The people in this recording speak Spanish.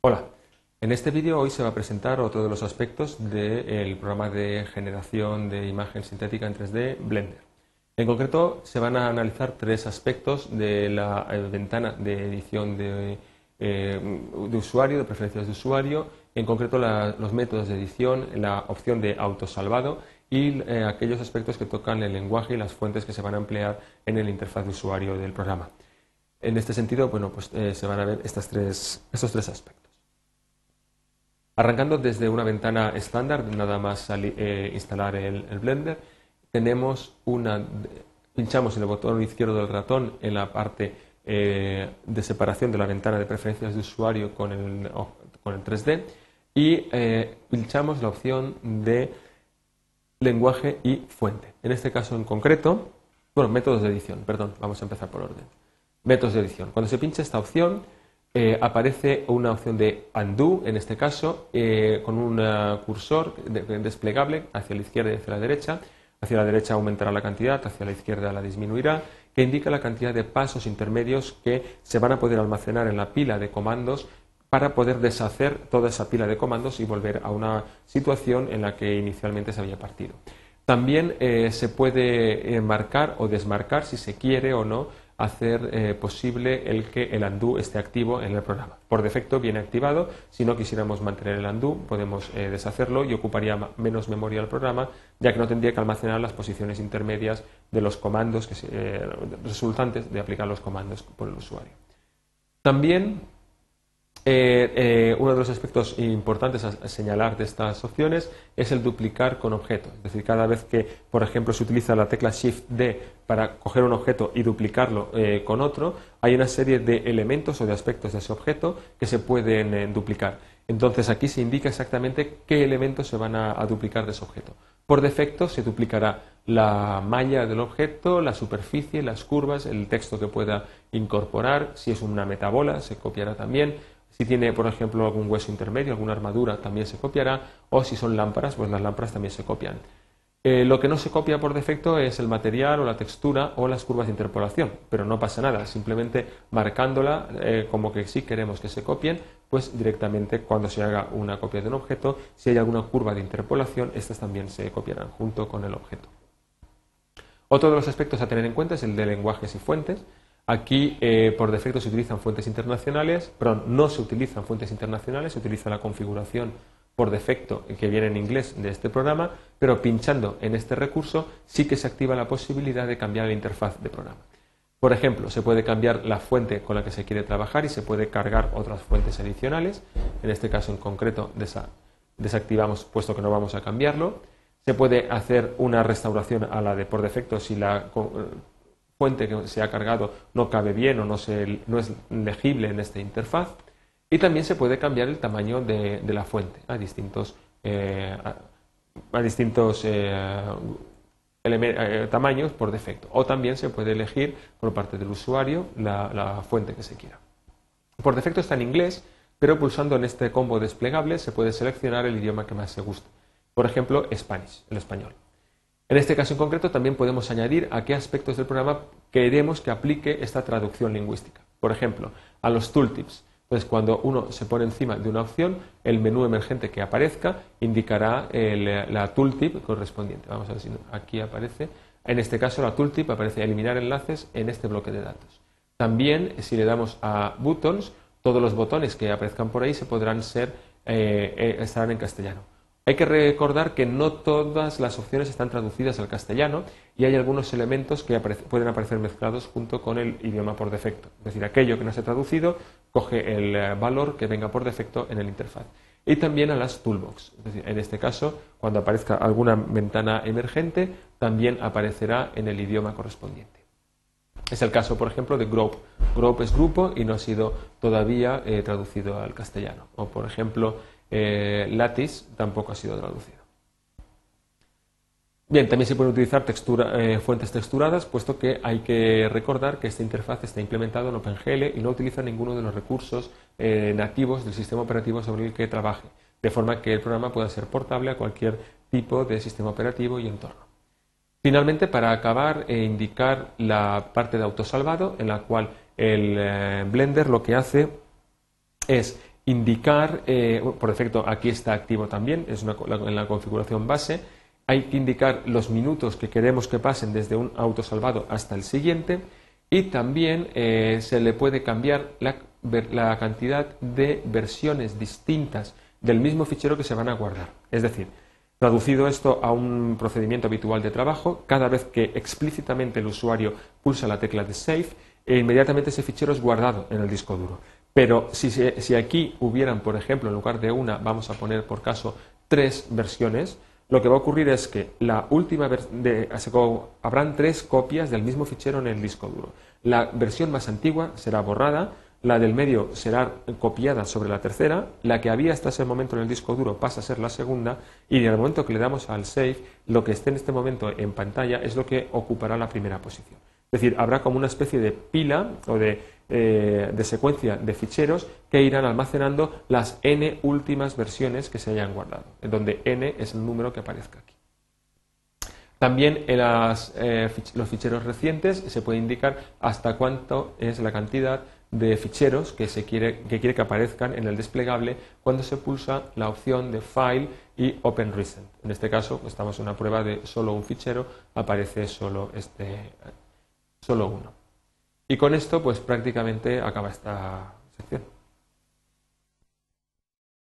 Hola, en este vídeo hoy se va a presentar otro de los aspectos del programa de generación de imagen sintética en 3D Blender. En concreto se van a analizar tres aspectos de la eh, ventana de edición de, eh, usuario, de preferencias de usuario, en concreto los métodos de edición, la opción de autosalvado y eh, aquellos aspectos que tocan el lenguaje y las fuentes que se van a emplear en el interfaz de usuario del programa. En este sentido, bueno, pues se van a ver estos tres aspectos. Arrancando desde una ventana estándar, nada más eh, instalar el, Blender, tenemos una, pinchamos en el botón izquierdo del ratón en la parte eh, de separación de la ventana de preferencias de usuario con el, con el 3D y eh, pinchamos la opción de lenguaje y fuente. En este caso en concreto, bueno, métodos de edición, perdón, vamos a empezar por orden. Métodos de edición. Cuando se pincha esta opción, eh, aparece una opción de undo, en este caso, eh, con un eh, cursor desplegable hacia la izquierda y hacia la derecha. Hacia la derecha aumentará la cantidad, hacia la izquierda la disminuirá, que indica la cantidad de pasos intermedios que se van a poder almacenar en la pila de comandos para poder deshacer toda esa pila de comandos y volver a una situación en la que inicialmente se había partido. También se puede marcar o desmarcar si se quiere o no hacer eh, posible el que el undo esté activo en el programa. Por defecto viene activado, si no quisiéramos mantener el undo podemos eh, deshacerlo y ocuparía menos memoria el programa, ya que no tendría que almacenar las posiciones intermedias de los comandos que eh, resultantes de aplicar los comandos por el usuario. También eh, eh, uno de los aspectos importantes a señalar de estas opciones es el duplicar con objeto. Es decir, cada vez que, por ejemplo, se utiliza la tecla Shift D para coger un objeto y duplicarlo eh, con otro, hay una serie de elementos o de aspectos de ese objeto que se pueden duplicar. Entonces aquí se indica exactamente qué elementos se van a, duplicar de ese objeto. Por defecto se duplicará la malla del objeto, la superficie, las curvas, el texto que pueda incorporar. Si es una metabola, se copiará también si tiene, por ejemplo, algún hueso intermedio, alguna armadura, también se copiará. O si son lámparas, pues las lámparas también se copian. Eh, lo que no se copia por defecto es el material o la textura o las curvas de interpolación, pero no pasa nada, simplemente marcándola eh, como que sí queremos que se copien, pues directamente cuando se haga una copia de un objeto, si hay alguna curva de interpolación, estas también se copiarán junto con el objeto. Otro de los aspectos a tener en cuenta es el de lenguajes y fuentes. Aquí eh, por defecto se utilizan fuentes internacionales, perdón, no se utilizan fuentes internacionales, se utiliza la configuración por defecto que viene en inglés de este programa, pero pinchando en este recurso sí que se activa la posibilidad de cambiar la interfaz de programa. Por ejemplo, se puede cambiar la fuente con la que se quiere trabajar y se puede cargar otras fuentes adicionales. En este caso en concreto desactivamos puesto que no vamos a cambiarlo. Se puede hacer una restauración a la de por defecto si la fuente que se ha cargado no cabe bien o no, no es legible en esta interfaz. Y también se puede cambiar el tamaño de, la fuente a distintos, eh, a, distintos eh, eh, tamaños por defecto. O también se puede elegir por parte del usuario la, la fuente que se quiera. Por defecto está en inglés, pero pulsando en este combo desplegable se puede seleccionar el idioma que más se guste. Por ejemplo, Spanish, el español. En este caso en concreto también podemos añadir a qué aspectos del programa queremos que aplique esta traducción lingüística. Por ejemplo, a los tooltips. Pues cuando uno se pone encima de una opción, el menú emergente que aparezca indicará la tooltip correspondiente. Vamos a ver si aquí aparece. En este caso, la tooltip aparece eliminar enlaces en este bloque de datos. También, si le damos a buttons, todos los botones que aparezcan por ahí se podrán ser, eh, eh, estarán en castellano. Hay que recordar que no todas las opciones están traducidas al castellano y hay algunos elementos que pueden aparecer mezclados junto con el idioma por defecto. Es decir, aquello que no se ha traducido coge el eh, valor que venga por defecto en el interfaz. Y también a las toolbox. Es decir, en este caso, cuando aparezca alguna ventana emergente, también aparecerá en el idioma correspondiente. Es el caso, por ejemplo, de group. Group es grupo y no ha sido todavía eh, traducido al castellano. O, por ejemplo, eh, Lattice tampoco ha sido traducido. Bien, también se pueden utilizar eh, fuentes texturadas, puesto que hay que recordar que esta interfaz está implementada en OpenGL y no utiliza ninguno de los recursos eh, nativos del sistema operativo sobre el que trabaje, de forma que el programa pueda ser portable a cualquier tipo de sistema operativo y entorno. Finalmente, para acabar e indicar la parte de autosalvado, en la cual el Blender lo que hace es indicar, eh, por defecto aquí está activo también, es en la configuración base, hay que indicar los minutos que queremos que pasen desde un autosalvado hasta el siguiente y también eh, se le puede cambiar la, la cantidad de versiones distintas del mismo fichero que se van a guardar. Es decir, Traducido esto a un procedimiento habitual de trabajo, cada vez que explícitamente el usuario pulsa la tecla de Save, e inmediatamente ese fichero es guardado en el disco duro. Pero si, aquí hubieran, por ejemplo, en lugar de una, vamos a poner por caso tres versiones, lo que va a ocurrir es que la última de, habrán tres copias del mismo fichero en el disco duro. La versión más antigua será borrada, la del medio será copiada sobre la tercera, la que había hasta ese momento en el disco duro pasa a ser la segunda y en el momento que le damos al save, lo que esté en este momento en pantalla es lo que ocupará la primera posición. Es decir, habrá como una especie de pila o de, eh, de secuencia de ficheros que irán almacenando las n últimas versiones que se hayan guardado, donde n es el número que aparezca aquí. También en eh, los ficheros recientes se puede indicar hasta cuánto es la cantidad de ficheros que, se quiere, que quiere que aparezcan en el desplegable cuando se pulsa la opción de File y Open Recent. En este caso, estamos en una prueba de solo un fichero, aparece solo, este, solo uno. Y con esto, pues prácticamente acaba esta sección.